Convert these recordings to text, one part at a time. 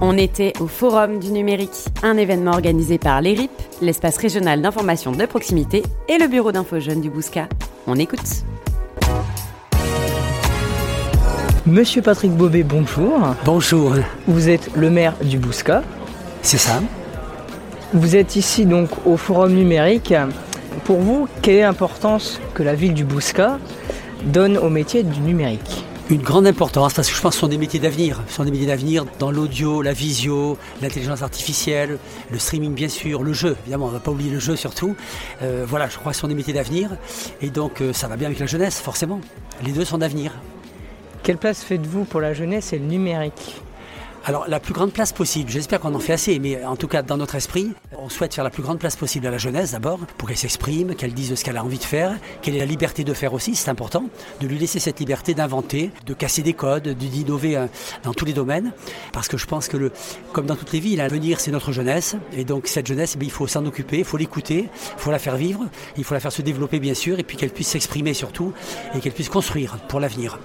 On était au Forum du numérique, un événement organisé par l'ERIP, l'espace régional d'information de proximité, et le bureau d'info jeunes du Bousca. On écoute. Monsieur Patrick Bobet, bonjour. Bonjour. Vous êtes le maire du Bousca. C'est ça. Vous êtes ici donc au Forum numérique. Pour vous, quelle est l'importance que la ville du Bousca donne au métier du numérique? Une grande importance parce que je pense que ce sont des métiers d'avenir. Ce sont des métiers d'avenir dans l'audio, la visio, l'intelligence artificielle, le streaming bien sûr, le jeu. Évidemment, on ne va pas oublier le jeu surtout. Euh, voilà, je crois que ce sont des métiers d'avenir et donc euh, ça va bien avec la jeunesse, forcément. Les deux sont d'avenir. Quelle place faites-vous pour la jeunesse et le numérique? Alors la plus grande place possible, j'espère qu'on en fait assez, mais en tout cas dans notre esprit, on souhaite faire la plus grande place possible à la jeunesse d'abord, pour qu'elle s'exprime, qu'elle dise ce qu'elle a envie de faire, qu'elle ait la liberté de faire aussi, c'est important, de lui laisser cette liberté d'inventer, de casser des codes, d'innover euh, dans tous les domaines, parce que je pense que comme dans toutes les villes, l'avenir c'est notre jeunesse, et donc cette jeunesse, eh il faut s'en occuper, il faut l'écouter, il faut la faire vivre, il faut la faire se développer bien sûr, et puis qu'elle puisse s'exprimer surtout, et qu'elle puisse construire pour l'avenir.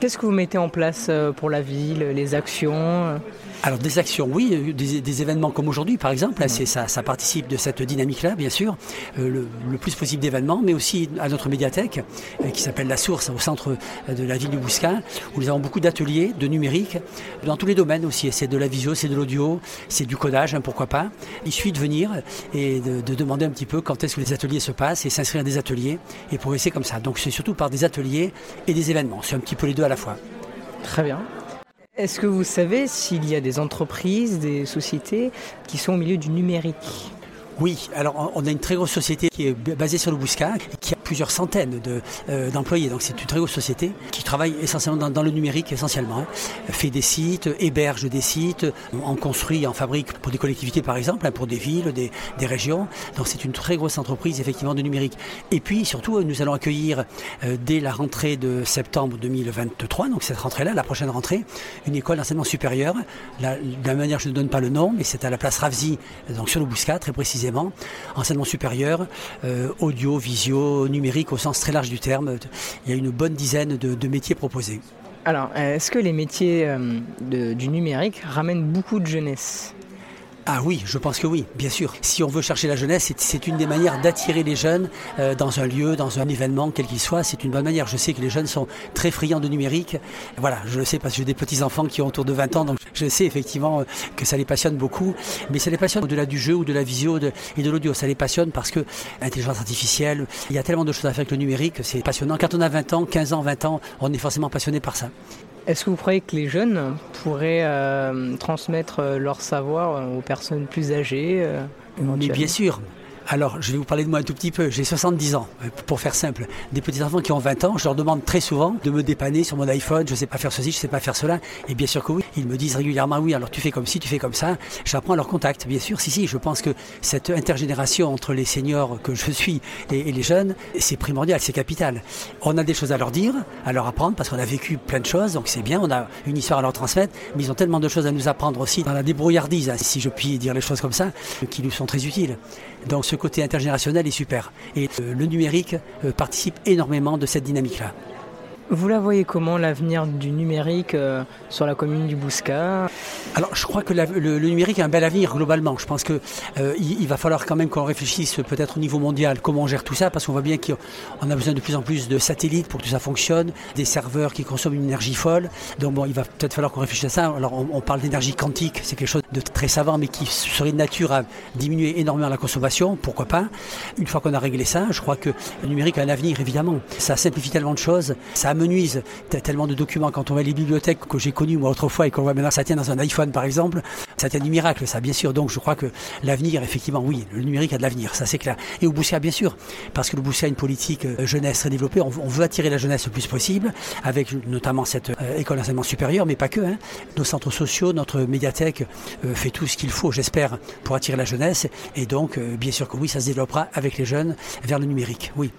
Qu'est-ce que vous mettez en place euh, pour la ville, les actions euh alors des actions, oui, des, événements comme aujourd'hui par exemple, ça, participe de cette dynamique-là, bien sûr, euh, le, plus possible d'événements, mais aussi à notre médiathèque qui s'appelle La Source au centre de la ville du Bouscat, où nous avons beaucoup d'ateliers de numérique dans tous les domaines aussi. C'est de la visio, c'est de l'audio, c'est du codage, hein, pourquoi pas. Il suffit de venir et de, de demander un petit peu quand est-ce que les ateliers se passent et s'inscrire à des ateliers et progresser comme ça. Donc c'est surtout par des ateliers et des événements. C'est un petit peu les deux à la fois. Très bien. Est-ce que vous savez s'il y a des entreprises, des sociétés qui sont au milieu du numérique? Oui, alors on a une très grosse société qui est basée sur le Bouscat, qui a plusieurs centaines euh, d'employés. Donc c'est une très grosse société qui travaille essentiellement dans, le numérique, essentiellement. Hein. Fait des sites, héberge des sites, en construit, en fabrique pour des collectivités par exemple, hein, pour des villes, des, régions. Donc c'est une très grosse entreprise effectivement de numérique. Et puis surtout, nous allons accueillir euh, dès la rentrée de septembre 2023, donc cette rentrée-là, la prochaine rentrée, une école d'enseignement supérieur. de la manière, je ne donne pas le nom, mais c'est à la place Ravzi, donc sur le Bouscat très précisément enseignement supérieur, euh, audio, visio, numérique au sens très large du terme. Il y a une bonne dizaine de, métiers proposés. Alors, est-ce que les métiers euh, du numérique ramènent beaucoup de jeunesse? Ah oui, je pense que oui, bien sûr. Si on veut chercher la jeunesse, c'est une des manières d'attirer les jeunes euh, dans un lieu, dans un événement, quel qu'il soit. C'est une bonne manière. Je sais que les jeunes sont très friands de numérique. Voilà, je le sais parce que j'ai des petits-enfants qui ont autour de 20 ans, donc je sais effectivement euh, que ça les passionne beaucoup. Mais ça les passionne au-delà du jeu ou de la visio et de l'audio. Ça les passionne parce que l'intelligence artificielle, il y a tellement de choses à faire avec le numérique, c'est passionnant. Quand on a 20 ans, 15 ans, 20 ans, on est forcément passionné par ça. Est-ce que vous croyez que les jeunes pourraient euh, transmettre leur savoir aux personnes plus âgées Mais bien sûr, alors, je vais vous parler de moi un tout petit peu. J'ai 70 ans, euh, pour faire simple. Des petits-enfants qui ont 20 ans, je leur demande très souvent de me dépanner sur mon iPhone. Je ne sais pas faire ceci, je ne sais pas faire cela. Et bien sûr que oui. Ils me disent régulièrement oui, alors tu fais comme ci, tu fais comme ça. J'apprends leur contact, bien sûr. Si, si, je pense que cette intergénération entre les seniors que je suis et, les jeunes, c'est primordial, c'est capital. On a des choses à leur dire, à leur apprendre, parce qu'on a vécu plein de choses, donc c'est bien. On a une histoire à leur transmettre, mais ils ont tellement de choses à nous apprendre aussi dans la débrouillardise, hein, si je puis dire les choses comme ça, qui nous sont très utiles. Donc côté intergénérationnel est super. Et euh, le numérique euh, participe énormément de cette dynamique-là. Vous la voyez comment l'avenir du numérique euh, sur la commune du Bouscat? Alors je crois que le, numérique a un bel avenir globalement. Je pense qu'il euh, il, va falloir quand même qu'on réfléchisse peut-être au niveau mondial comment on gère tout ça parce qu'on voit bien qu'on a besoin de plus en plus de satellites pour que tout ça fonctionne, des serveurs qui consomment une énergie folle. Donc bon, il va peut-être falloir qu'on réfléchisse à ça. Alors on, parle d'énergie quantique, c'est quelque chose de très savant mais qui serait de nature à diminuer énormément la consommation, pourquoi pas? Une fois qu'on a réglé ça, je crois que le numérique a un avenir évidemment. Ça simplifie tellement de choses, ça amenuise tellement de documents quand on va les bibliothèques que j'ai connues moi autrefois et qu'on voit maintenant ça tient dans un iPhone par exemple, ça tient du miracle ça bien sûr. Donc je crois que l'avenir effectivement oui, le numérique a de l'avenir, ça c'est clair. Et au Boussia bien sûr, parce que le Boussia a une politique euh, jeunesse très développée, on, veut attirer la jeunesse le plus possible avec notamment cette euh, école d'enseignement supérieur, mais pas que. Hein. Nos centres sociaux, notre médiathèque euh, fait tout ce qu'il faut, j'espère, pour attirer la jeunesse. Et donc bien sûr que oui, ça se développera avec les jeunes vers le numérique. Oui,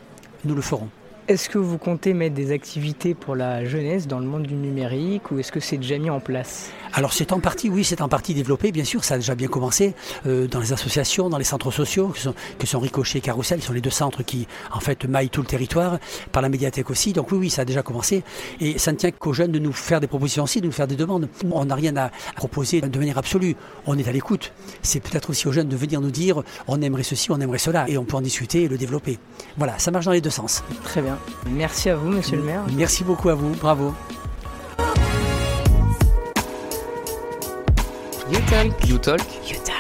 nous le ferons. Est-ce que vous comptez mettre des activités pour la jeunesse dans le monde du numérique ou est-ce que c'est déjà mis en place? Alors c'est en partie, oui, c'est en partie développé, bien sûr, ça a déjà bien commencé euh, dans les associations, dans les centres sociaux, que sont, que sont Ricochet et Carousel, qui sont les deux centres qui, en fait, maillent tout le territoire, par la médiathèque aussi. Donc oui, oui, ça a déjà commencé. Et ça ne tient qu'aux jeunes de nous faire des propositions aussi, de nous faire des demandes. On n'a rien à proposer de manière absolue. On est à l'écoute. C'est peut-être aussi aux jeunes de venir nous dire, on aimerait ceci, on aimerait cela, et on peut en discuter et le développer. Voilà, ça marche dans les deux sens. Très bien. Merci à vous, monsieur le maire. Merci beaucoup à vous. Bravo. You talk. You talk. You talk.